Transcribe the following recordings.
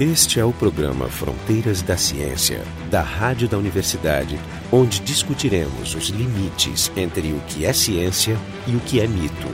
Este é o programa Fronteiras da Ciência, da Rádio da Universidade, onde discutiremos os limites entre o que é ciência e o que é mito.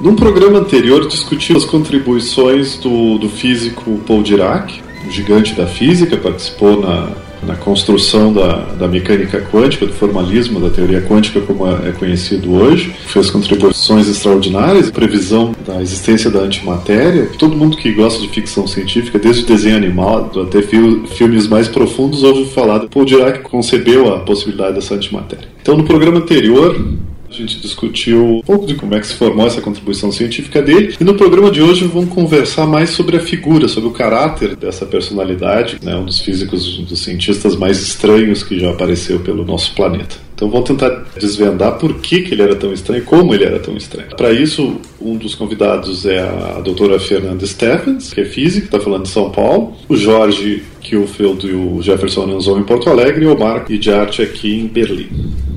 Num programa anterior, discutimos as contribuições do, do físico Paul Dirac, um gigante da física, participou na, na construção da, da mecânica quântica, do formalismo da teoria quântica como é conhecido hoje, fez contribuições extraordinárias, previsão da existência da antimatéria. Todo mundo que gosta de ficção científica, desde o desenho animal até filmes mais profundos, ouve falar. Paul Dirac concebeu a possibilidade dessa antimatéria. Então, no programa anterior, a gente discutiu um pouco de como é que se formou essa contribuição científica dele e no programa de hoje vamos conversar mais sobre a figura, sobre o caráter dessa personalidade, né, um dos físicos, um dos cientistas mais estranhos que já apareceu pelo nosso planeta. Então vou tentar desvendar por que, que ele era tão estranho, como ele era tão estranho. Para isso, um dos convidados é a doutora Fernanda Stephens, que é física, está falando de São Paulo, o Jorge Kielfeld e o Jefferson Anzon em Porto Alegre e o Marco de Arte aqui em Berlim.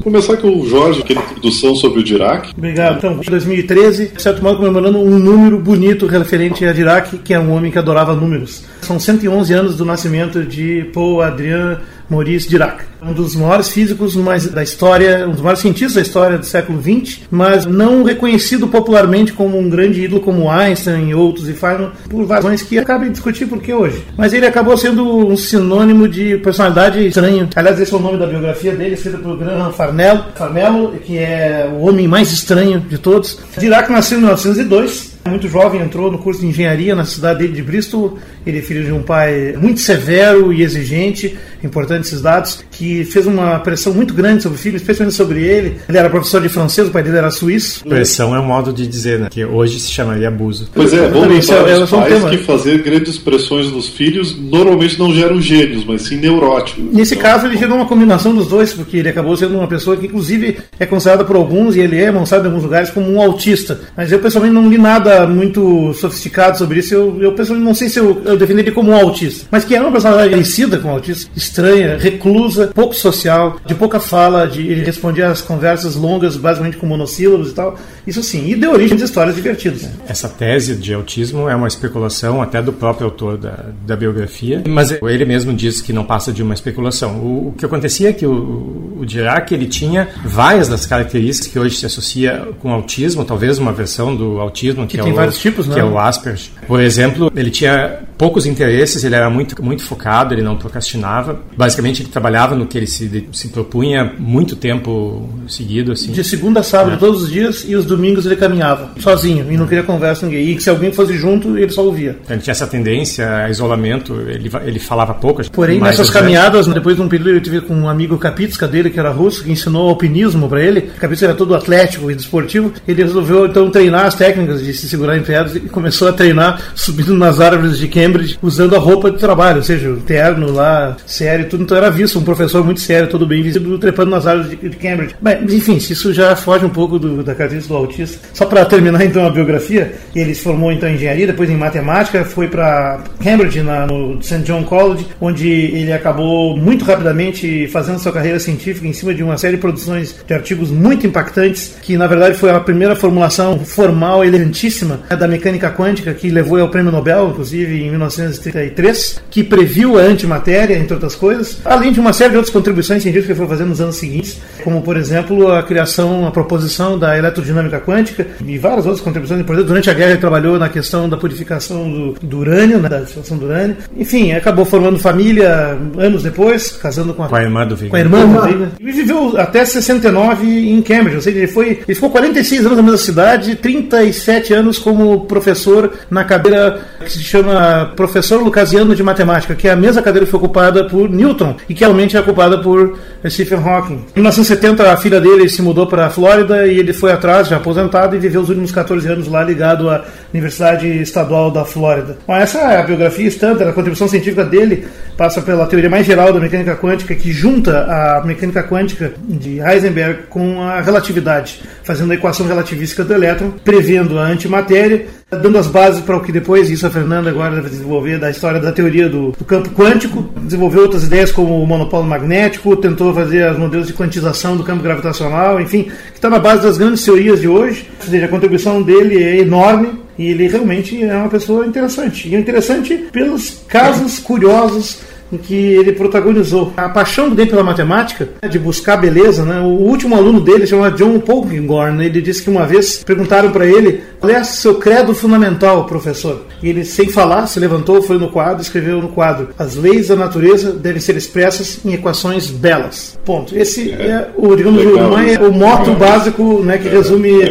Começar com o Jorge, aquela introdução sobre o Dirac. Obrigado. Então, 2013, de certo modo, comemorando um número bonito referente a Dirac, que é um homem que adorava números. São 111 anos do nascimento de Paul Adrien Maurice Dirac. Um dos maiores físicos mais da história, um dos maiores cientistas da história do século XX, mas não reconhecido popularmente como um grande ídolo como Einstein e outros e Feynman, por razões que acabem de discutir por que hoje. Mas ele acabou sendo um sinônimo de personalidade estranha. Aliás, esse é o nome da biografia dele, escrita por Graham Farnell, Farnello, que é o homem mais estranho de todos. Dirac nasceu em 1902 muito jovem, entrou no curso de engenharia na cidade de Bristol. Ele é filho de um pai muito severo e exigente, importante esses dados, que fez uma pressão muito grande sobre o filho, especialmente sobre ele. Ele era professor de francês, o pai dele era suíço. Pressão é um modo de dizer, né? Que hoje se chamaria abuso. Pois é, lembrar é, os pais que fazer grandes pressões nos filhos normalmente não geram gênios, mas sim neuróticos. Nesse então, caso, ele gerou uma combinação dos dois, porque ele acabou sendo uma pessoa que, inclusive, é considerada por alguns, e ele é demonstrado em alguns lugares, como um autista. Mas eu, pessoalmente, não li nada muito sofisticado sobre isso. Eu, eu pessoalmente não sei se eu, eu defendo ele como um autista, mas que era uma personalidade parecida com um autista, estranha, reclusa, pouco social, de pouca fala, de, ele respondia às conversas longas, basicamente com monossílabos e tal. Isso sim, e deu origem a histórias divertidas. Essa tese de autismo é uma especulação até do próprio autor da, da biografia, mas ele mesmo diz que não passa de uma especulação. O, o que acontecia é que o, o Dirac ele tinha várias das características que hoje se associa com autismo, talvez uma versão do autismo que, que é tem o, vários tipos, que né? é o Asperger. Por exemplo, ele tinha poucos interesses, ele era muito muito focado, ele não procrastinava. Basicamente, ele trabalhava no que ele se, se propunha muito tempo seguido assim. De segunda a sábado, é. todos os dias, e os domingos ele caminhava sozinho e não queria conversa com ninguém. E se alguém fosse junto, ele só ouvia. Ele tinha essa tendência a isolamento, ele, ele falava pouco. Porém, nessas caminhadas, vezes. depois de um período, eu tive com um amigo Kapitska dele, que era russo, que ensinou alpinismo para ele. Kapitska era todo atlético e desportivo. Ele resolveu então treinar as técnicas de se segurar em pedras e começou a treinar subindo nas árvores de Cambridge usando a roupa de trabalho, ou seja, terno lá, sério, tudo. Então era visto um professor muito sério, todo bem vestido, trepando nas árvores de, de Cambridge. Bem, enfim, isso já foge um pouco do, da característica do autista. Só para terminar então a biografia, ele se formou então em engenharia, depois em matemática, foi para Cambridge, na, no St. John College, onde ele acabou muito rapidamente fazendo sua carreira científica em cima de uma série de produções de artigos muito impactantes, que na verdade foi a primeira formulação formal elegantíssima né, da mecânica quântica, que levou ao prêmio Nobel, inclusive em 1933, que previu a antimatéria, entre outras coisas, além de uma série de outras contribuições científicas que foi fazendo nos anos seguintes, como por exemplo a criação, a proposição da eletrodinâmica quântica e várias outras contribuições importantes. Durante a guerra ele trabalhou na questão da purificação do, do urânio, né, da destilação do urânio. Enfim, acabou formando família anos depois, casando com a, com a irmã do Wigner. Com a irmã do Wigner. E viveu até 69 em Cambridge, ou seja, ele, foi, ele ficou 46 anos na mesma cidade, 37 anos como professor na cadeira que se chama professor lucasiano de matemática, que é a mesma cadeira que foi ocupada por Newton e que realmente é ocupada por Stephen Hawking. Em 1970, a filha dele se mudou para a Flórida e ele foi atrás, já aposentado, e viveu os últimos 14 anos lá ligado à Universidade Estadual da Flórida. Bom, essa é a biografia standard, a contribuição científica dele passa pela teoria mais geral da mecânica quântica, que junta a mecânica quântica de Heisenberg com a relatividade, fazendo a equação relativística do elétron, prevendo a antimatéria, dando as bases para o que depois, isso a Fernanda agora vai desenvolver, da história da teoria do, do campo quântico, desenvolveu outras ideias como o monopólio magnético, tentou fazer os modelos de quantização do campo gravitacional, enfim, que está na base das grandes teorias de hoje, ou seja, a contribuição dele é enorme, E ele realmente é uma pessoa interessante. E interessante pelos casos curiosos em que ele protagonizou. A paixão dele pela matemática, né, de buscar beleza, né? o último aluno dele chama John Polkinghorne, né, ele disse que uma vez perguntaram para ele qual é seu credo fundamental, professor. E ele, sem falar, se levantou, foi no quadro, escreveu no quadro: As leis da natureza devem ser expressas em equações belas. Ponto. Esse é, é o, digamos, o, é o moto básico né, que é, resume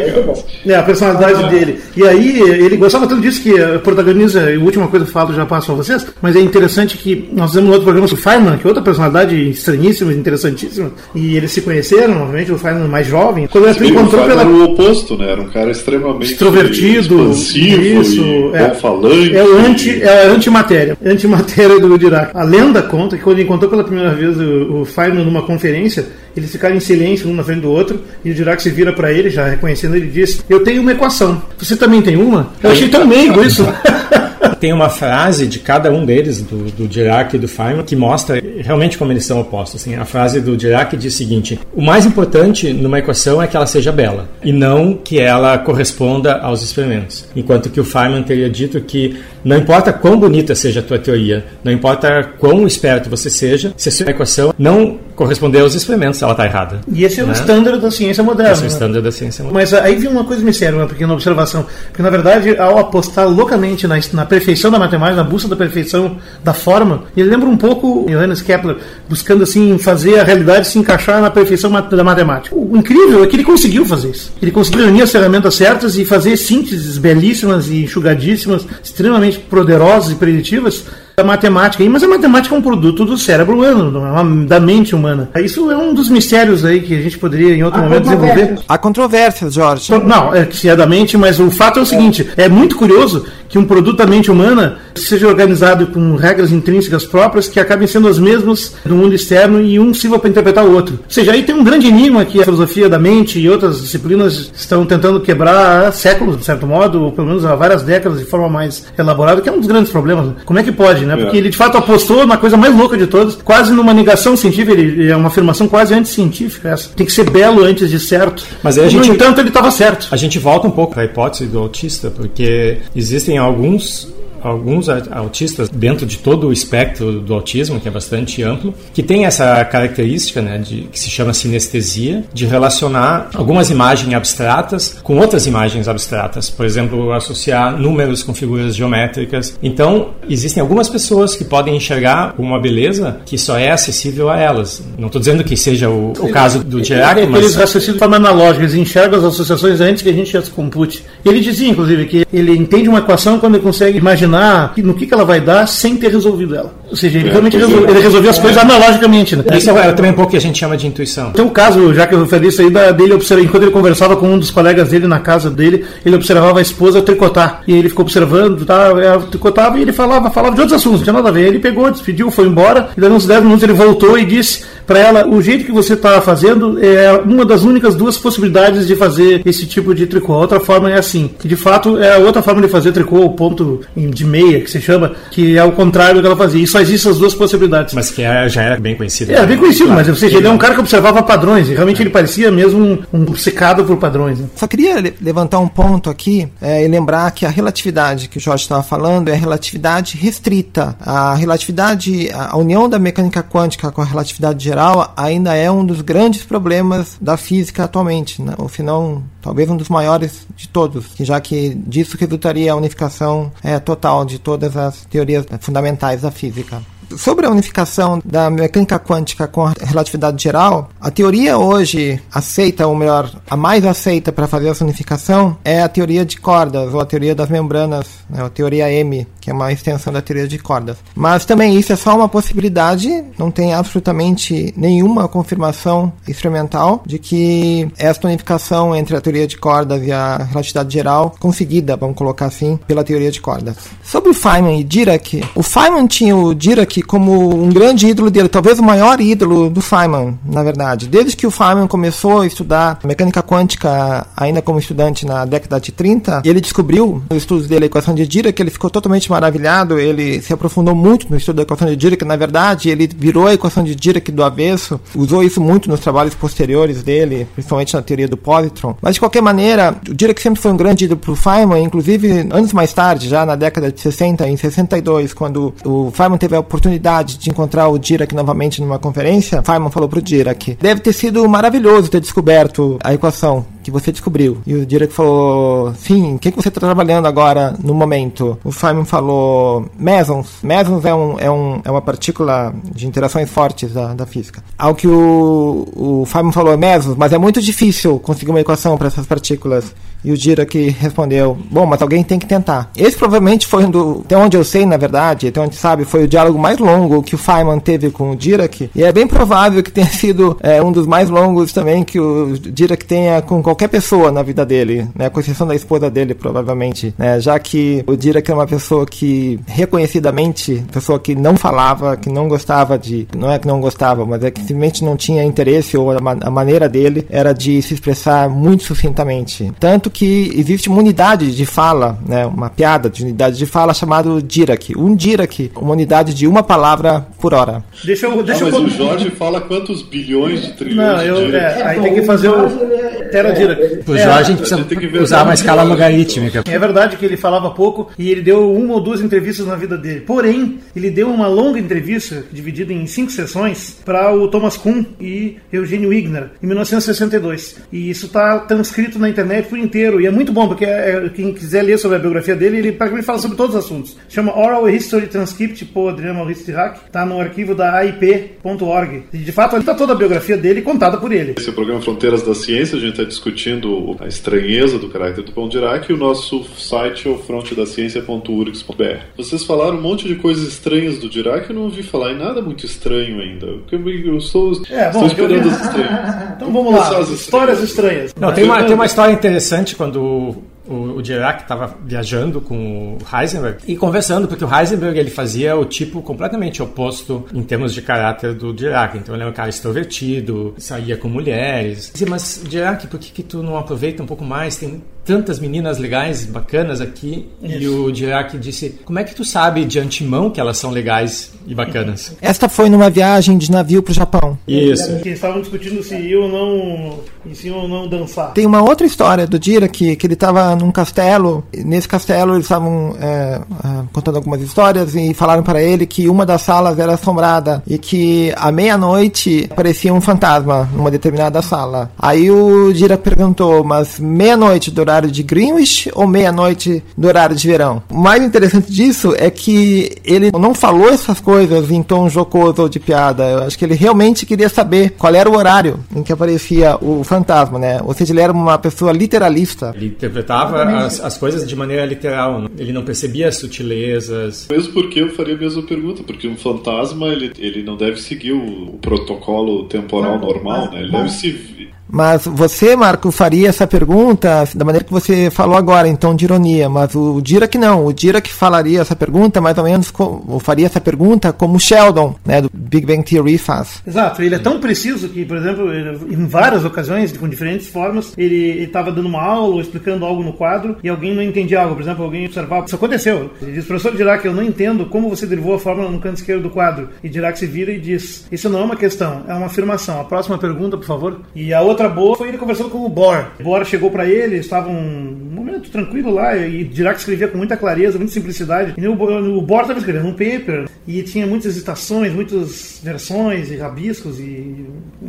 é, a personalidade dele. E aí, ele gostava tanto disso que protagoniza, a última coisa que eu falo já passo a vocês, mas é interessante que nós fizemos um outro programa sobre o Feynman, que é outra personalidade estranhíssima, interessantíssima, e eles se conheceram, novamente, o Feynman mais jovem. Quando ele encontrou pela... era o oposto, né? Era um cara extremamente expansivo, isso, é, falante. É o anti, é a antimatéria, antimatéria do Dirac. A lenda conta que quando ele encontrou pela primeira vez o, o Feynman numa conferência, eles ficaram em silêncio um na frente do outro, e o Dirac se vira para ele, já reconhecendo, ele diz: Eu tenho uma equação. Você também tem uma? Eu achei tão meigo isso. Tem uma frase de cada um deles, do, do Dirac e do Feynman, que mostra realmente como eles são opostos. Assim, a frase do Dirac diz o seguinte: o mais importante numa equação é que ela seja bela, e não que ela corresponda aos experimentos. Enquanto que o Feynman teria dito que não importa quão bonita seja a tua teoria, não importa quão esperto você seja, se a sua equação não corresponder aos experimentos, ela está errada. E esse é o né? estándar da ciência moderna. Esse é o estándar da ciência moderna. Mas aí vem uma coisa me séria, uma pequena observação. Porque, na verdade, ao apostar loucamente na, na perfeição da matemática, na busca da perfeição da forma, ele lembra um pouco Johannes Kepler, buscando assim fazer a realidade se encaixar na perfeição da matemática. O incrível é que ele conseguiu fazer isso. Ele conseguiu reunir as ferramentas certas e fazer sínteses belíssimas e enxugadíssimas, extremamente poderosas e preditivas, da matemática, mas a matemática é um produto do cérebro humano, da mente humana. Isso é um dos mistérios aí que a gente poderia em outro Há momento desenvolver. Há controvérsias, Jorge. Não, é que se é da mente, mas o fato é o seguinte: é muito curioso que um produto da mente humana seja organizado com regras intrínsecas próprias que acabem sendo as mesmas do mundo externo e um sirva para interpretar o outro. Ou seja, aí tem um grande enigma que a filosofia da mente e outras disciplinas estão tentando quebrar há séculos, de certo modo, ou pelo menos há várias décadas de forma mais elaborada, que é um dos grandes problemas. Como é que pode, né? Porque é. ele de fato apostou na coisa mais louca de todas, quase numa negação científica, ele é uma afirmação quase anticientífica essa. Tem que ser belo antes de certo. Mas aí a gente, no entanto, ele estava certo. A gente volta um pouco para a hipótese do autista, porque existem alguns alguns autistas dentro de todo o espectro do autismo, que é bastante amplo, que tem essa característica, né, de, que se chama sinestesia, de relacionar algumas imagens abstratas com outras imagens abstratas. Por exemplo, associar números com figuras geométricas. Então, existem algumas pessoas que podem enxergar uma beleza que só é acessível a elas. Não estou dizendo que seja o, o caso do Dirac, mas... Eles raciocinam de forma analógica, eles enxergam as associações antes que a gente as compute. Ele dizia, inclusive, que ele entende uma equação quando ele consegue imaginar imaginar no que, que ela vai dar sem ter resolvido ela. Ou seja, ele é, realmente resolveu, ele resolveu as coisas analogicamente. Né? Isso é também um pouco que a gente chama de intuição. Tem um caso, já que eu falei isso aí, da, dele observar, enquanto ele conversava com um dos colegas dele na casa dele, ele observava a esposa tricotar. E ele ficou observando, tá, ela tricotava e ele falava, falava de outros assuntos, não tinha nada a ver. Ele pegou, despediu, foi embora, e daí uns 10 minutos ele voltou e disse para ela: o jeito que você está fazendo é uma das únicas duas possibilidades de fazer esse tipo de tricô. A outra forma é assim, que de fato é a outra forma de fazer tricô, o ponto de meia, que se chama, que é o contrário do que ela fazia. E só existem as duas possibilidades. Mas que é, já era bem conhecido. É, bem conhecido, claro. mas ou seja, ele é um cara que observava padrões, e realmente é. ele parecia mesmo um, um secado por padrões. Né? Só queria levantar um ponto aqui é, e lembrar que a relatividade que o Jorge estava falando é a relatividade restrita. A relatividade, a união da mecânica quântica com a relatividade geral geral, ainda é um dos grandes problemas da física atualmente, né? ou se não, talvez um dos maiores de todos, já que disso resultaria a unificação é, total de todas as teorias fundamentais da física. Sobre a unificação da mecânica quântica com a relatividade geral, a teoria hoje aceita, ou melhor, a mais aceita para fazer essa unificação é a teoria de cordas, ou a teoria das membranas, né, a teoria M, que é uma extensão da teoria de cordas. Mas também isso é só uma possibilidade, não tem absolutamente nenhuma confirmação experimental de que esta unificação entre a teoria de cordas e a relatividade geral conseguida, vamos colocar assim, pela teoria de cordas. Sobre Feynman e Dirac, o Feynman tinha o Dirac Como um grande ídolo dele, talvez o maior ídolo do Feynman, na verdade. Desde que o Feynman começou a estudar mecânica quântica, ainda como estudante na década de 30, ele descobriu nos estudos dele a equação de Dirac, ele ficou totalmente maravilhado, ele se aprofundou muito no estudo da equação de Dirac, na verdade, ele virou a equação de Dirac do avesso, usou isso muito nos trabalhos posteriores dele, principalmente na teoria do positron. Mas de qualquer maneira, o Dirac sempre foi um grande ídolo para o Feynman, inclusive anos mais tarde, já na década de 60, em 62, quando o Feynman teve a oportunidade de encontrar o Dirac novamente numa conferência, Feynman falou para o Dirac: deve ter sido maravilhoso ter descoberto a equação que você descobriu. E o Dirac falou: Sim, o que, que você está trabalhando agora no momento? O Feynman falou: Mesons. Mesons é, um, é, um, é uma partícula de interações fortes da, da física. Ao que o, o Feynman falou: Mesons, mas é muito difícil conseguir uma equação para essas partículas. E o Dirac respondeu: Bom, mas alguém tem que tentar. Esse provavelmente foi um do. Até onde eu sei, na verdade, até onde sabe, foi o diálogo mais longo que o Feynman teve com o Dirac. E é bem provável que tenha sido é, um dos mais longos também que o Dirac tenha com qualquer pessoa na vida dele, né? Com exceção da esposa dele, provavelmente. Né? Já que o Dirac é uma pessoa que, reconhecidamente, pessoa que não falava, que não gostava de. Não é que não gostava, mas é que simplesmente não tinha interesse ou a, a maneira dele era de se expressar muito sucintamente. Tanto que existe uma unidade de fala, né, uma piada de unidade de fala chamado Dirac. Um Dirac, uma unidade de uma palavra por hora. Deixa eu, deixa ah, mas eu... o Jorge fala quantos bilhões de trilhões Não, eu, é, aí tem que fazer o Tera Dirac. O Jorge a gente precisa usar uma escala logarítmica. É verdade que ele falava pouco e ele deu uma ou duas entrevistas na vida dele. Porém, ele deu uma longa entrevista, dividida em cinco sessões, para o Thomas Kuhn e Eugênio Wigner, em 1962. E isso está transcrito na internet por inteiro. E é muito bom, porque é, é, quem quiser ler sobre a biografia dele, ele praticamente fala sobre todos os assuntos. Chama Oral History Transcript por Adriano Maurício Hack. Está no arquivo da AIP.org. E de fato, ali está toda a biografia dele contada por ele. Esse é o programa Fronteiras da Ciência. A gente está discutindo a estranheza do caráter do Pão de Iraque. E o nosso site é o frontedaciencia.urgs.br. Vocês falaram um monte de coisas estranhas do Dirac. Eu não ouvi falar em nada muito estranho ainda. Eu, eu estou, é, bom, estou esperando eu... as estranhas. então vamos lá. Histórias estranhas. Não, tem uma, tem uma história interessante quando o, Dirac estava viajando com o Heisenberg e conversando, porque o Heisenberg ele fazia o tipo completamente oposto em termos de caráter do Dirac. Então ele é um cara extrovertido, saía com mulheres. Dizia, mas Dirac, por que, que tu não aproveita um pouco mais? Tem tantas meninas legais, bacanas aqui. Isso. E o Dirac disse: Como é que tu sabe de antemão que elas são legais e bacanas? Esta foi numa viagem de navio para o Japão. Isso. Eles estavam discutindo se eu não, se eu não dançar. Tem uma outra história do Dirac que ele estava num castelo. Nesse castelo eles estavam é, é, contando algumas histórias e falaram para ele que uma das salas era assombrada e que à meia-noite aparecia um fantasma numa determinada sala. Aí o Dirac perguntou: Mas meia-noite do horário de Greenwich ou meia-noite do horário de verão. O mais interessante disso é que ele não falou essas coisas em tom jocoso ou de piada. Eu acho que ele realmente queria saber qual era o horário em que aparecia o fantasma, né? Ou seja, ele era uma pessoa literalista. Ele interpretava as, as coisas de maneira literal. Ele não percebia as sutilezas. Mesmo porque eu faria a mesma pergunta, porque um fantasma ele, ele não deve seguir o, o protocolo temporal normal, né? Ele deve se mas você, Marco, faria essa pergunta da maneira que você falou agora, então de ironia. Mas o Dirac não. O Dirac falaria essa pergunta mais ou menos, ou faria essa pergunta como Sheldon, né, do Big Bang Theory faz. Exato. Ele é tão preciso que, por exemplo, em várias ocasiões, com diferentes formas, ele estava dando uma aula ou explicando algo no quadro e alguém não entendia algo. Por exemplo, alguém observava. Isso aconteceu. Ele diz, professor Dirac, eu não entendo como você derivou a fórmula no canto esquerdo do quadro. E Dirac se vira e diz, isso não é uma questão, é uma afirmação. A próxima pergunta, por favor. E a outra outra boa foi ele conversando com o Bohr. O Bohr chegou para ele, estavam momento tranquilo lá, e Dirac escrevia com muita clareza, muita simplicidade. E o, o Bohr estava escrevendo um paper, e tinha muitas citações, muitas versões, e rabiscos, e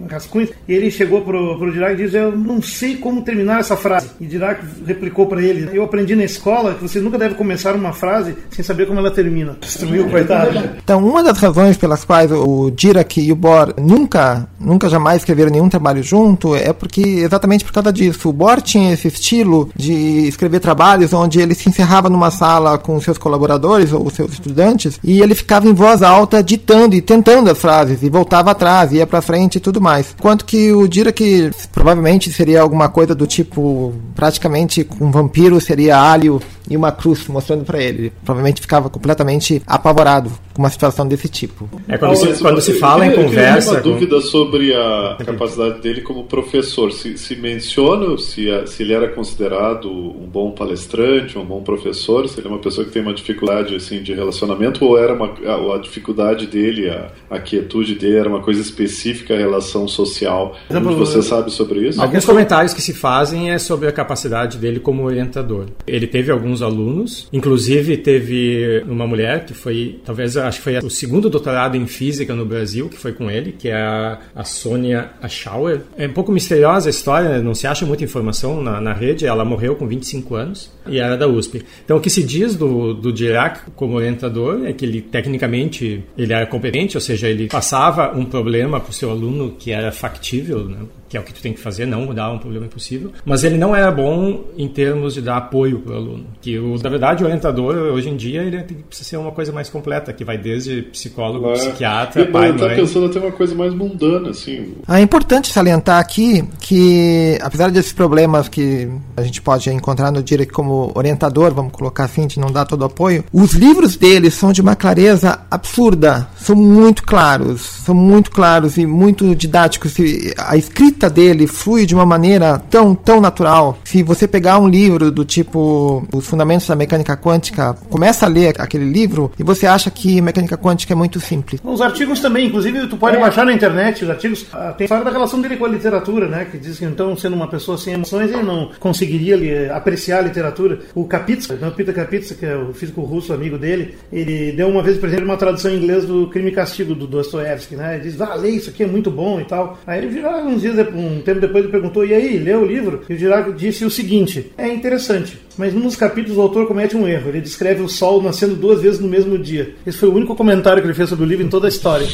rascunhos. E ele chegou pro, pro Dirac e disse: Eu não sei como terminar essa frase. E Dirac replicou para ele: Eu aprendi na escola que você nunca deve começar uma frase sem saber como ela termina. Destruiu, coitado. Então, uma das razões pelas quais o Dirac e o Bohr nunca, nunca jamais escreveram nenhum trabalho junto é porque exatamente por causa disso. O Bohr tinha esse estilo de escrever trabalhos onde ele se encerrava numa sala com seus colaboradores ou seus estudantes e ele ficava em voz alta ditando e tentando as frases e voltava atrás, ia para frente e tudo mais. Quanto que o Dirac provavelmente seria alguma coisa do tipo praticamente um vampiro seria alho e uma cruz mostrando para ele. ele. Provavelmente ficava completamente apavorado uma situação desse tipo. É quando, se, quando se fala eu, em conversa. Eu tenho uma dúvida sobre a capacidade dele como professor. Se, se menciona se, se ele era considerado um bom palestrante, um bom professor, se ele é uma pessoa que tem uma dificuldade assim de relacionamento ou era uma, a, a dificuldade dele, a, a quietude dele era uma coisa específica à relação social. Exemplo, você sabe sobre isso? Alguns comentários que se fazem é sobre a capacidade dele como orientador. Ele teve alguns alunos, inclusive teve uma mulher que foi, talvez, acho que foi o segundo doutorado em física no Brasil, que foi com ele, que é a, a Sônia Aschauer. É um pouco misteriosa a história, né? não se acha muita informação na, na rede. Ela morreu com 25 anos e era da USP. Então, o que se diz do, do Dirac como orientador é que ele, tecnicamente, ele era competente, ou seja, ele passava um problema para o seu aluno que era factível, né? Que é o que tu tem que fazer, não mudar um problema impossível. Mas ele não era bom em termos de dar apoio para o aluno. Que, o, na verdade, o orientador, hoje em dia, ele precisa ser uma coisa mais completa, que vai desde psicólogo, é. psiquiatra, e, pai, mãe. pensando até uma coisa mais mundana, assim. É importante salientar aqui que, apesar desses problemas que a gente pode encontrar no Direct como orientador, vamos colocar assim, de não dar todo o apoio, os livros dele são de uma clareza absurda, são muito claros, são muito claros e muito didáticos. A escrita escrita dele flui de uma maneira tão, tão natural. Se você pegar um livro do tipo Os Fundamentos da Mecânica Quântica, começa a ler aquele livro e você acha que mecânica quântica é muito simples. Os artigos também, inclusive, tu pode é. baixar na internet os artigos. Ah, tem história da relação dele com a literatura, né? Que diz que então, sendo uma pessoa sem emoções, ele não conseguiria apreciar a literatura. O Kapitsa, o Peter Kapitsa, que é o físico russo, amigo dele, ele deu uma vez para ele uma tradução em inglês do Crime e Castigo do Dostoevsky, né? Ele diz, ah, lê isso aqui é muito bom e tal. Aí ele virou uns dias um tempo depois ele perguntou: e aí, leu o livro? E o Dirac disse o seguinte: é interessante, mas num dos capítulos o autor comete um erro. Ele descreve o Sol nascendo duas vezes no mesmo dia. Esse foi o único comentário que ele fez sobre o livro em toda a história.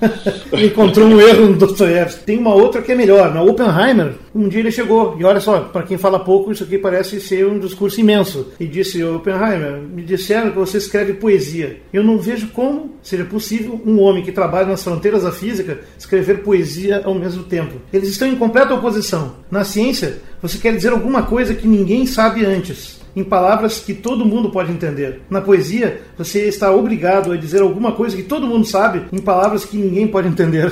encontrou um erro no Dostoiévski. Tem uma outra que é melhor. Na Oppenheimer, um dia ele chegou, e olha só, para quem fala pouco, isso aqui parece ser um discurso imenso. E disse: Oppenheimer, me disseram que você escreve poesia. Eu não vejo como seja possível um homem que trabalha nas fronteiras da física escrever poesia ao mesmo tempo. Eles estão em completa oposição. Na ciência, você quer dizer alguma coisa que ninguém sabe antes em palavras que todo mundo pode entender. Na poesia, você está obrigado a dizer alguma coisa que todo mundo sabe em palavras que ninguém pode entender.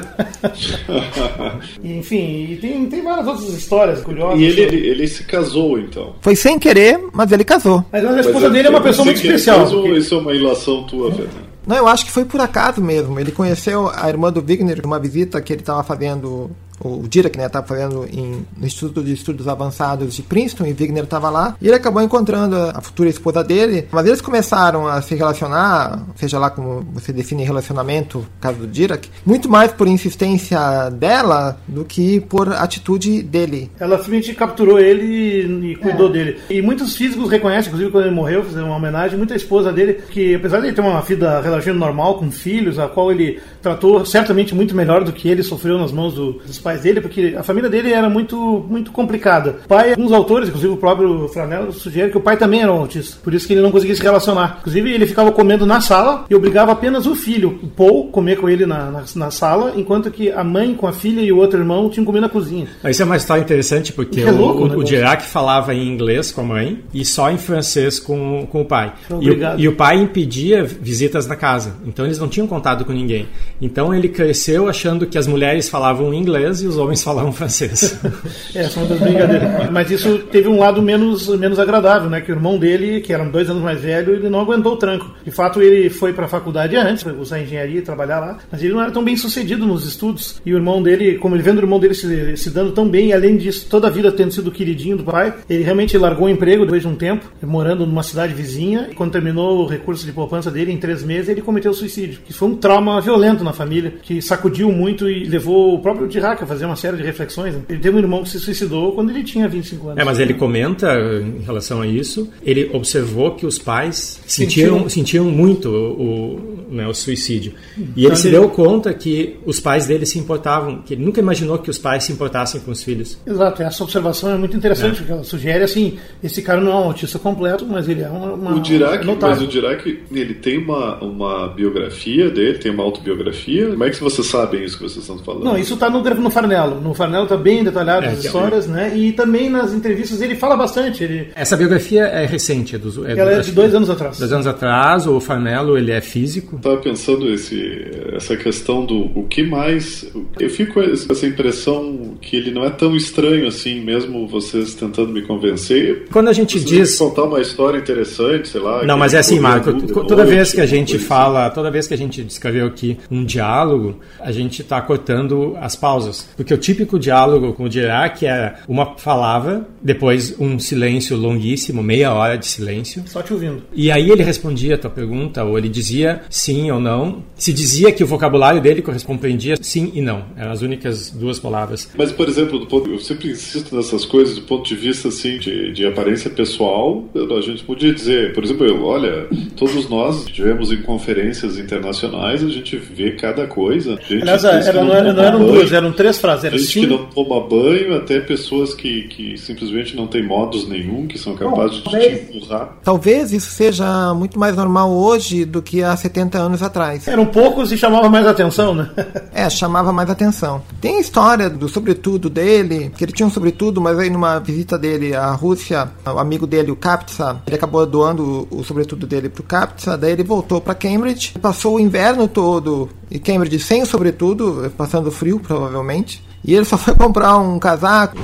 Enfim, e tem, tem várias outras histórias curiosas. E ele, ele, ele, se casou, então? Foi sem querer, mas ele casou. Mas a esposa mas, dele é uma pessoa muito especial. Porque... Isso é uma ilação tua, Fernando? Não, eu acho que foi por acaso mesmo. Ele conheceu a irmã do Wigner numa visita que ele estava fazendo o Dirac né, estava fazendo em, no Instituto de Estudos Avançados de Princeton e Wigner estava lá e ele acabou encontrando a futura esposa dele mas eles começaram a se relacionar seja lá como você define relacionamento no caso do Dirac muito mais por insistência dela do que por atitude dele ela simplesmente capturou ele e cuidou é. dele e muitos físicos reconhecem inclusive quando ele morreu fizeram uma homenagem muita esposa dele que apesar de ele ter uma vida relativamente normal com filhos a qual ele tratou certamente muito melhor do que ele sofreu nas mãos do, dos pais dele, porque a família dele era muito, muito complicada. O pai, alguns autores, inclusive o próprio Franello, sugerem que o pai também era um autista, por isso que ele não conseguia se relacionar. Inclusive, ele ficava comendo na sala e obrigava apenas o filho, o Paul, comer com ele na, na, na sala, enquanto que a mãe com a filha e o outro irmão tinham comido na cozinha. Isso é uma história interessante, porque é louco, o, o, o Dirac falava em inglês com a mãe e só em francês com, com o pai. E o, e o pai impedia visitas na casa, então eles não tinham contato com ninguém. Então ele cresceu achando que as mulheres falavam inglês inglês e os homens falavam francês. é, são das brincadeiras. Mas isso teve um lado menos, menos agradável, né? Que o irmão dele, que era dois anos mais velho, ele não aguentou o tranco. De fato, ele foi para a faculdade antes, para usar engenharia e trabalhar lá, mas ele não era tão bem sucedido nos estudos. E o irmão dele, como ele vendo o irmão dele se, se dando tão bem, e além disso, toda a vida tendo sido queridinho do pai, ele realmente largou o emprego depois de um tempo, morando numa cidade vizinha, e quando terminou o recurso de poupança dele, em três meses, ele cometeu suicídio. Que foi um trauma violento na família, que sacudiu muito e levou o próprio Dirac fazer uma série de reflexões. Ele teve um irmão que se suicidou quando ele tinha 25 anos. É, mas ele comenta em relação a isso, ele observou que os pais sentiam, sentiam muito o, né, o suicídio. E ele se deu conta que os pais dele se importavam, que ele nunca imaginou que os pais se importassem com os filhos. Exato, essa observação é muito interessante, é. porque ela sugere assim, esse cara não é um autista completo, mas ele é uma, uma o Dirac, Mas o Dirac, ele tem uma, uma biografia dele, tem uma autobiografia. Como é que vocês sabem isso que vocês estão falando? Não, isso está no, no Farnello. No Farnello está bem detalhado É, as é- histórias, né? E também nas entrevistas ele fala bastante. Ele, Essa biografia é recente, é dos, é ela é acho de que dois anos atrás. Dois anos atrás, o Farnello ele é físico. Estava pensando esse, essa questão do o que mais. Eu fico com essa impressão que ele não é tão estranho assim, mesmo vocês tentando me convencer. Quando a gente diz contar uma história interessante, sei lá. Não, mas é assim, Marco. Toda noite, vez que a gente coisa assim. fala, toda vez que a gente descreveu aqui um diálogo, a gente está cortando as pausas. Porque o típico diálogo com o Dirac é uma palavra, depois um silêncio longuíssimo, meia hora de silêncio. Só te ouvindo. E aí ele respondia a tua pergunta, ou ele dizia sim ou não. Se dizia que o vocabulário dele compreendia sim e não. Eram as únicas duas palavras. Mas, por exemplo, do ponto, eu sempre insisto nessas coisas do ponto de vista assim de, de aparência pessoal. A gente podia dizer, por exemplo, eu, olha, todos nós tivemos em conferências internacionais, a gente vê cada coisa. Gente Aliás, era, não, toma não eram banho, duas, eram três frases. Era Gente sim, que não toma banho, até pessoas que, que simplesmente não têm modos nenhum, que são capazes de te empurrar. Talvez isso seja muito mais normal hoje do que há 70 anos atrás. eram poucos e chamava mais atenção, né? É, chamava mais atenção. Tem a história do sobretudo dele, que ele tinha um sobretudo, mas aí numa visita dele à Rússia, o amigo dele, o Kaptsa, ele acabou doando o, o sobretudo dele pro Kaptsa, daí ele voltou para Cambridge, passou o inverno todo em Cambridge sem o sobretudo, passando frio provavelmente. E ele só foi comprar um casaco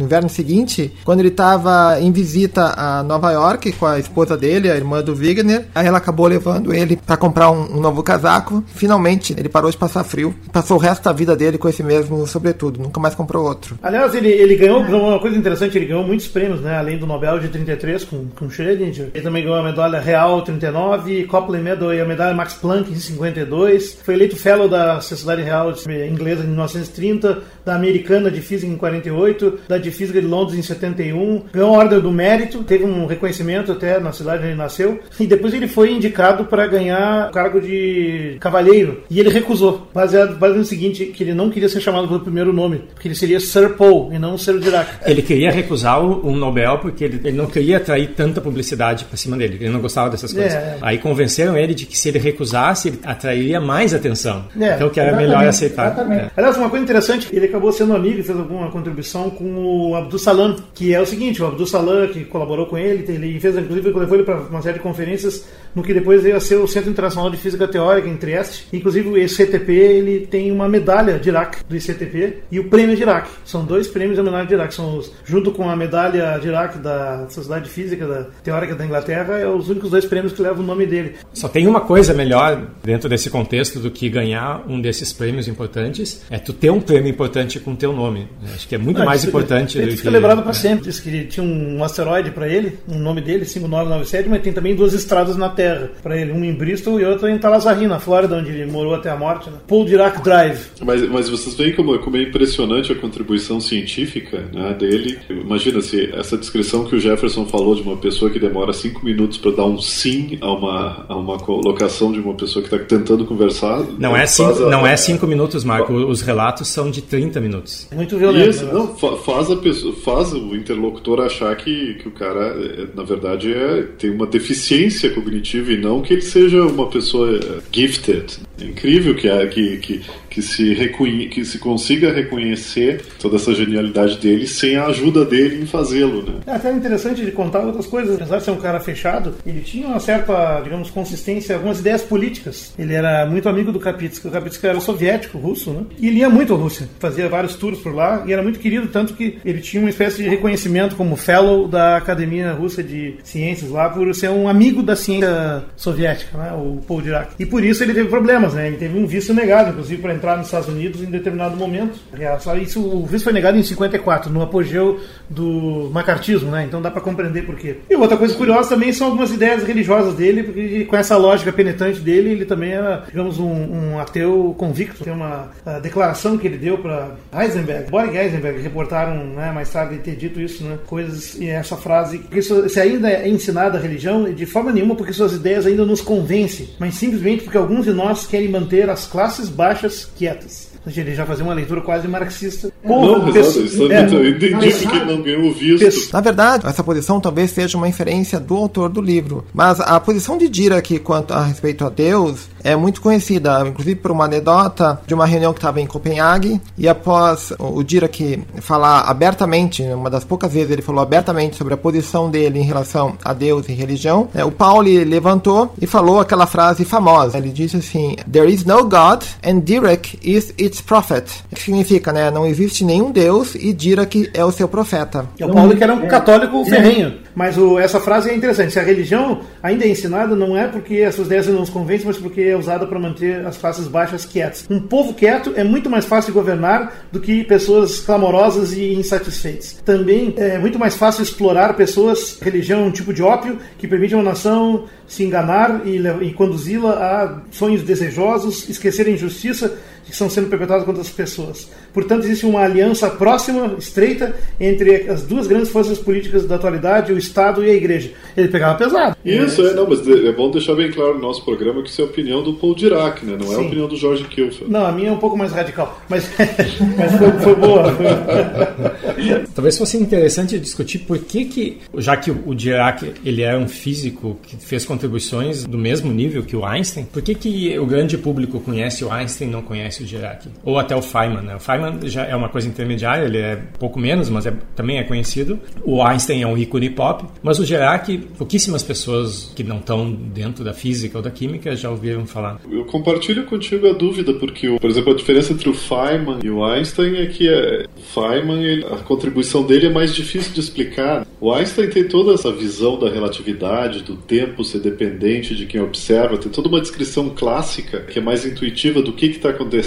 no inverno seguinte, quando ele estava em visita a Nova York com a esposa dele, a irmã do Wigner. Aí ela acabou levando ele para comprar um, um novo casaco. Finalmente, ele parou de passar frio. Passou o resto da vida dele com esse mesmo sobretudo. Nunca mais comprou outro. Aliás, ele, ele ganhou uma coisa interessante, ele ganhou muitos prêmios, né? Além do Nobel de 33 com, com Schrödinger. Ele também ganhou a medalha Real 39, Copley Medal e a medalha Max Planck em 52. Foi eleito Fellow da Sociedade Real Inglesa em 1930, da Americana de Física em 48, da de Física de Londres em 71. Ganhou a Ordem do Mérito, teve um reconhecimento até na cidade onde ele nasceu. E depois ele foi indicado para ganhar o cargo de cavalheiro. E ele recusou, baseado, baseado no seguinte, que ele não queria ser chamado pelo primeiro nome, porque ele seria Sir Paul e não Sir Dirac. Ele queria recusar o- um Nobel porque ele, ele não queria atrair tanta publicidade para cima dele. Ele não gostava dessas coisas. É. Aí convenceram ele de que se ele recusasse, ele atrairia mais atenção. É, então que era melhor aceitar. exatamente. É. Aliás, uma coisa interessante, ele acabou sendo amigo e fez alguma contribuição com o Abdul Salam, que é o seguinte, o Abdul Salam, que colaborou com ele, ele fez, inclusive, levou ele para uma série de conferências no que depois veio a ser o Centro Internacional de Física Teórica em Trieste. Inclusive, o ICTP, ele tem uma medalha de Iraque do ICTP e o prêmio de Iraque. São dois prêmios da medalha de Iraque. São os, junto com a medalha de Iraque da Sociedade de Física da Teórica da Inglaterra, é os únicos dois prêmios que levam o nome dele. Só tem uma coisa melhor dentro desse contexto do que ganhar um desses prêmios importantes, é tu ter um prêmio importante com teu nome. Acho que é muito Ah, mais isso- importante Ele do fica que... lembrado para é. sempre. Diz que tinha um asteroide para ele, um nome dele, 5997, mas tem também duas estradas na Terra para ele, uma em Bristol e outra em Talazarri, na Flórida, onde ele morou até a morte. Né? Paul Dirac Drive. Mas, mas vocês veem como, como é impressionante a contribuição científica né, dele. Imagina se essa descrição que o Jefferson falou de uma pessoa que demora cinco minutos para dar um sim a uma, a uma colocação de uma pessoa que está tentando conversar. Não é, cinco, a- não é cinco minutos, Marco. Os relatos são de 30 minutos. Muito violento. Isso, né? não, fa- faz, a pessoa, faz o interlocutor achar que, que o cara, é, na verdade, é, tem uma deficiência cognitiva e não que ele seja uma pessoa é, gifted. É incrível que, é- que, que, que, se reconhe, que se consiga reconhecer toda essa genialidade dele sem a ajuda dele em fazê-lo. Né? É até interessante de contar outras coisas. Apesar de ser um cara fechado, ele tinha uma certa, digamos, consistência, algumas ideias políticas. Ele era muito amigo do Kapitsky. O Kapitsky era soviético, russo, né? E ele ia muito à Rússia, fazia vários tours por lá e era muito querido, tanto que ele tinha uma espécie de reconhecimento como fellow da Academia Russa de Ciências lá, por ser um amigo da ciência soviética, né? O Paul Dirac. E por isso ele teve problemas, né? Ele teve um visto negado, inclusive, para entrar nos Estados Unidos em determinado momento. É, Isso, o visto foi negado em 54, no apogeu do macartismo, né? Então dá para compreender por quê. E outra coisa curiosa também são algumas ideias religiosas dele, porque com essa lógica penetrante dele, ele também era, digamos, um, um ateu convicto. Tem uma a declaração que ele deu para Heisenberg, Boris Heisenberg, reportaram né, mais tarde ter dito isso, né? Coisas e essa frase, se ainda é ensinada a religião, de forma nenhuma porque suas ideias ainda nos convencem, mas simplesmente porque alguns de nós querem manter as classes baixas quietas. Ele já fazia uma leitura quase marxista. Não, exato, é, eu entendi porque ele não ganhou visto. Na verdade, essa posição talvez seja uma inferência do autor do livro. Mas a posição de Dirac quanto a respeito a Deus é muito conhecida, inclusive por uma anedota de uma reunião que estava em Copenhague, e após o Dirac falar abertamente, uma das poucas vezes ele falou abertamente sobre a posição dele em relação a Deus e religião, né, o Pauli levantou e falou aquela frase famosa. Ele disse assim: There is no God and Dirac is its prophet. Que significa, né? Não existe nenhum Deus e Dirac é o seu profeta. É o Paulo que era um católico ferrenho. Mas o, essa frase é interessante. Se a religião ainda é ensinada, não é porque essas ideias não nos convencem, mas porque é usada para manter as classes baixas quietas. Um povo quieto é muito mais fácil de governar do que pessoas clamorosas e insatisfeitas. Também é muito mais fácil explorar pessoas. Religião é um tipo de ópio que permite uma nação se enganar e, e conduzi-la a sonhos desejosos, esquecer a injustiça que estão sendo perpetradas contra as pessoas. Portanto, existe uma aliança próxima, estreita, entre as duas grandes forças políticas da atualidade, o Estado e a Igreja. Ele pegava pesado. Isso, é, não, mas é bom deixar bem claro no nosso programa que isso é a opinião do Paul Dirac, né? não Sim. é a opinião do Jorge Kilfield. Não, a minha é um pouco mais radical, mas, mas foi, foi boa. Talvez fosse interessante discutir por que, que já que o Dirac ele é um físico que fez contribuições do mesmo nível que o Einstein, por que, que o grande público conhece o Einstein e não conhece o Dirac? Ou até o Feynman, né? O Feynman já é uma coisa intermediária, ele é pouco menos, mas é, também é conhecido. O Einstein é um ícone pop, mas o Dirac, pouquíssimas pessoas que não estão dentro da física ou da química já ouviram falar. Eu compartilho contigo a dúvida, porque, por exemplo, a diferença entre o Feynman e o Einstein é que é, o Feynman, ele, a contribuição dele é mais difícil de explicar. O Einstein tem toda essa visão da relatividade, do tempo ser dependente de quem observa, tem toda uma descrição clássica que é mais intuitiva do que está acontecendo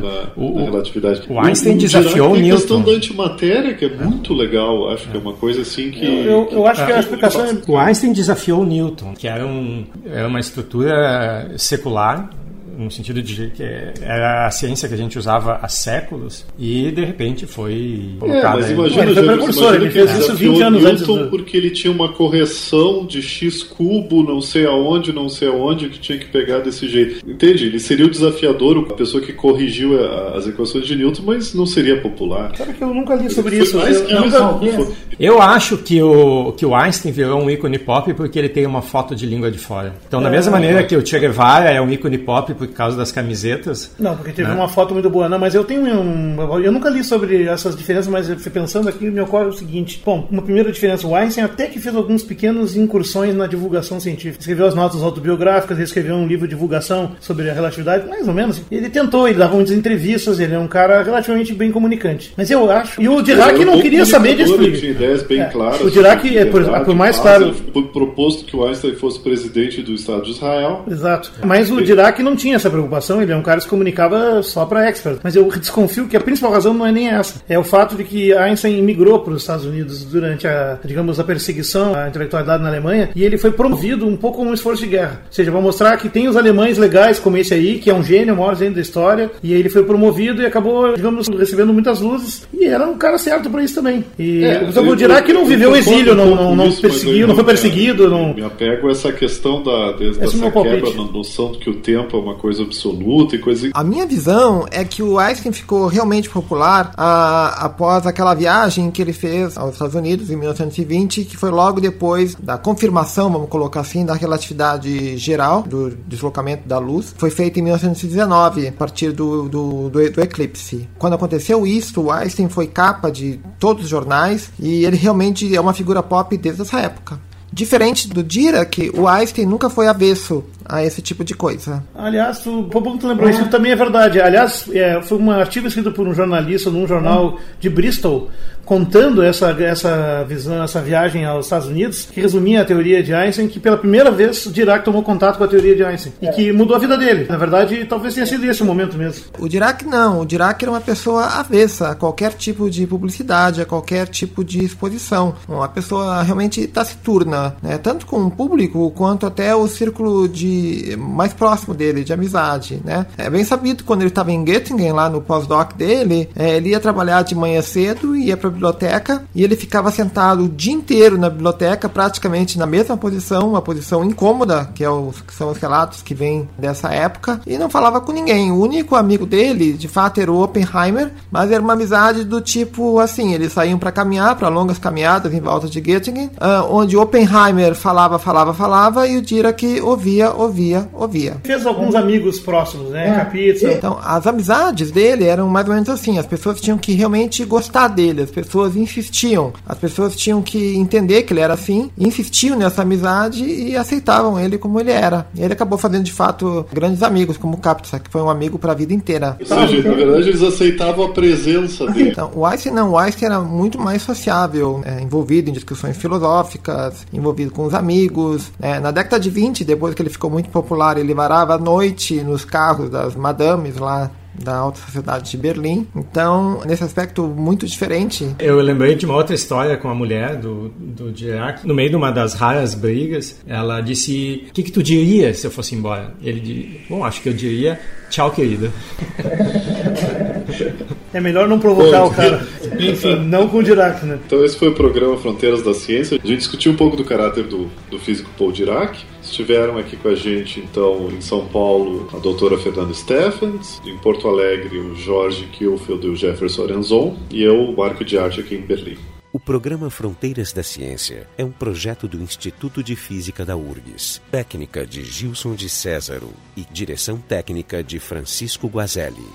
na, o, na relatividade. O Einstein o, desafiou o Newton. A questão da antimatéria, que é muito legal, acho que é uma coisa assim que. Eu, eu, eu acho que a é, explicação é. O Einstein desafiou o Newton, que era, um, era uma estrutura secular no sentido de que era a ciência que a gente usava há séculos e de repente foi colocada. É, mas imagina, ele foi precursor, ele fez isso 20 anos Newton antes. Do... Porque ele tinha uma correção de x cubo, não sei aonde, não sei aonde, que tinha que pegar desse jeito. Entende? Ele seria o desafiador, a pessoa que corrigiu as equações de Newton, mas não seria popular. Sabe que eu nunca li sobre isso. Eu, eu, nunca... eu, acho que o, que o Einstein virou um ícone pop porque ele tem uma foto de língua de fora. Então, da é, mesma maneira que o Che Guevara é um ícone pop por causa das camisetas. Não, porque teve né? uma foto muito boa. Não, mas eu tenho um. Eu nunca li sobre essas diferenças, mas pensando aqui, me ocorre o seguinte: bom, uma primeira diferença, o Einstein até que fez alguns pequenos incursões na divulgação científica. Escreveu as notas autobiográficas, ele escreveu um livro de divulgação sobre a relatividade, mais ou menos. Ele tentou, ele dava muitas entrevistas, ele é um cara relativamente bem comunicante. Mas eu acho. E o Dirac não queria saber disso. Ele tinha ideias bem é, claras. O Dirac, é, por, por mais claro. Foi proposto que o Einstein fosse presidente do Estado de Israel. Exato. Mas o Dirac não tinha essa preocupação, ele é um cara que se comunicava só para expert. Mas eu desconfio que a principal razão não é nem essa. É o fato de que Einstein migrou para os Estados Unidos durante a, digamos, a perseguição à intelectualidade na Alemanha e ele foi promovido um pouco como um esforço de guerra. Ou seja, para mostrar que tem os alemães legais como esse aí, que é um gênio, o maior gênio da história, e ele foi promovido e acabou, digamos, recebendo muitas luzes e era um cara certo para isso também. E é, o dirá que não viveu o exílio, não, não, não perseguiu, não foi perseguido. Não... Me apego a essa questão da, dessa quebra na noção de que o tempo é uma coisa absoluta e coisa. A minha visão é que o Einstein ficou realmente popular a, após aquela viagem que ele fez aos Estados Unidos em 1920, que foi logo depois da confirmação, vamos colocar assim, da relatividade geral, do deslocamento da luz. Foi feita em 1919, a partir do, do, do, do eclipse. Quando aconteceu isso, o Einstein foi capa de todos os jornais e ele realmente é uma figura pop desde essa época. Diferente do Dirac, o Einstein nunca foi avesso a esse tipo de coisa. Aliás, o bom que lembrou, isso também é verdade. Aliás, é, foi um artigo escrito por um jornalista num jornal de Bristol, contando essa, essa visão, essa viagem aos Estados Unidos, que resumia a teoria de Einstein, que pela primeira vez Dirac tomou contato com a teoria de Einstein e que mudou a vida dele. Na verdade, talvez tenha sido esse o momento mesmo. O Dirac não. O Dirac era uma pessoa avessa a qualquer tipo de publicidade, a qualquer tipo de exposição. Uma pessoa realmente taciturna, né? tanto com o público quanto até o círculo de mais próximo dele, de amizade. Né? É bem sabido quando ele estava em Göttingen, lá no pós-doc dele, é, ele ia trabalhar de manhã cedo e ia para biblioteca e ele ficava sentado o dia inteiro na biblioteca, praticamente na mesma posição, uma posição incômoda, que, é os, que são os relatos que vêm dessa época, e não falava com ninguém. O único amigo dele, de fato, era o Oppenheimer, mas era uma amizade do tipo assim: eles saíam para caminhar, para longas caminhadas em volta de Göttingen, uh, onde Oppenheimer falava, falava, falava e o Dirac ouvia, ouvia, ouvia. Fez alguns amigos próximos, né? É. Então, as amizades dele eram mais ou menos assim: as pessoas tinham que realmente gostar dele, as pessoas insistiam, as pessoas tinham que entender que ele era assim, insistiam nessa amizade e aceitavam ele como ele era. E ele acabou fazendo de fato grandes amigos, como o que foi um amigo para a vida inteira. Ou seja, na verdade, eles aceitavam a presença dele. Então, o Einstein não, o Einstein era muito mais sociável, é, envolvido em discussões filosóficas, envolvido com os amigos. É, na década de 20, depois que ele ficou muito popular, ele varava à noite nos carros das madames lá da alta sociedade de Berlim. Então, nesse aspecto muito diferente. Eu lembrei de uma outra história com a mulher do, do Dirac. No meio de uma das raras brigas, ela disse: O que, que tu diria se eu fosse embora? Ele disse: Bom, acho que eu diria tchau, querida. É melhor não provocar o cara. Enfim, não com o Dirac, né? Então, esse foi o programa Fronteiras da Ciência. A gente discutiu um pouco do caráter do, do físico Paul Dirac. Estiveram aqui com a gente, então, em São Paulo, a doutora Fernanda Stephens, em Porto Alegre, o Jorge Kielfeld e o Jefferson Arenzon, e eu, o Marco de Arte, aqui em Berlim. O programa Fronteiras da Ciência é um projeto do Instituto de Física da URGS, técnica de Gilson de Césaro e direção técnica de Francisco Guazelli.